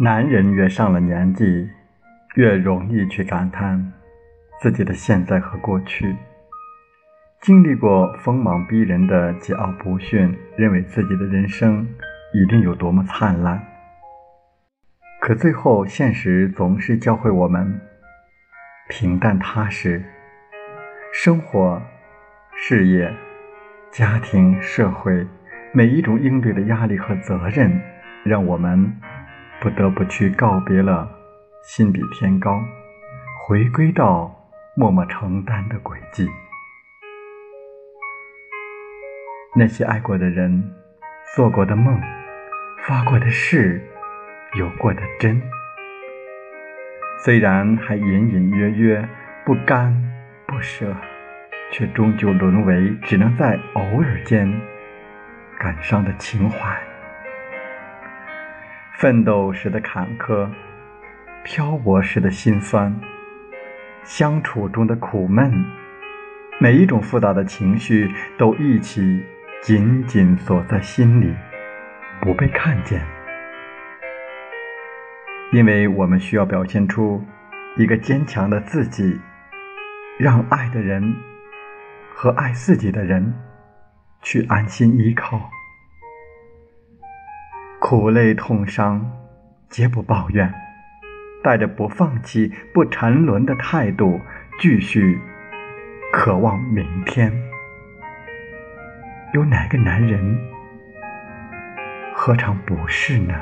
男人越上了年纪，越容易去感叹自己的现在和过去。经历过锋芒逼人的桀骜不驯，认为自己的人生一定有多么灿烂。可最后，现实总是教会我们平淡踏实。生活、事业、家庭、社会，每一种应对的压力和责任，让我们。不得不去告别了心比天高，回归到默默承担的轨迹。那些爱过的人，做过的梦，发过的誓，有过的真，虽然还隐隐约约不甘不舍，却终究沦为只能在偶尔间感伤的情怀。奋斗时的坎坷，漂泊时的辛酸，相处中的苦闷，每一种复杂的情绪都一起紧紧锁在心里，不被看见。因为我们需要表现出一个坚强的自己，让爱的人和爱自己的人去安心依靠。苦累痛伤，皆不抱怨，带着不放弃、不沉沦的态度，继续渴望明天。有哪个男人何尝不是呢？